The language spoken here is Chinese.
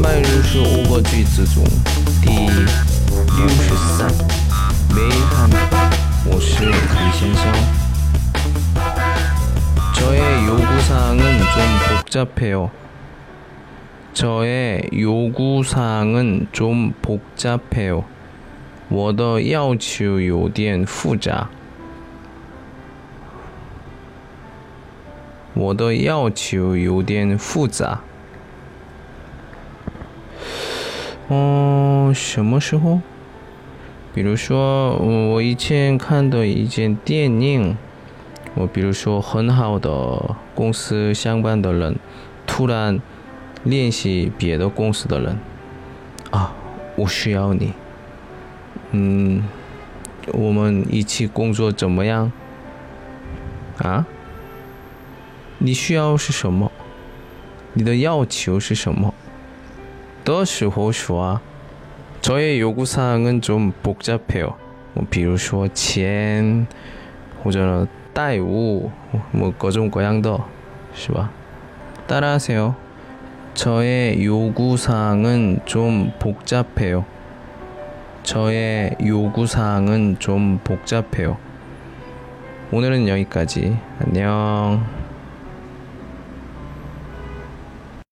三百六十五个句子中第六十三매일한我是李先生。저의요구사항은좀복잡해요。 저의요구사항은좀복잡해요。 我的要求有点复杂。我的要求有点复杂。 哦，什么时候？比如说，我以前看的一件电影，我比如说很好的公司上班的人，突然联系别的公司的人，啊，我需要你，嗯，我们一起工作怎么样？啊？你需要是什么？你的要求是什么？ 的时候说啊，저의요구사항은좀복잡해 요。 我比如说钱或者债务，么各种各样的，是吧？따라하세 요。 저의요구사항은좀복잡해 요。 저의요구사항은좀복잡해 요。 오늘은여기까지안녕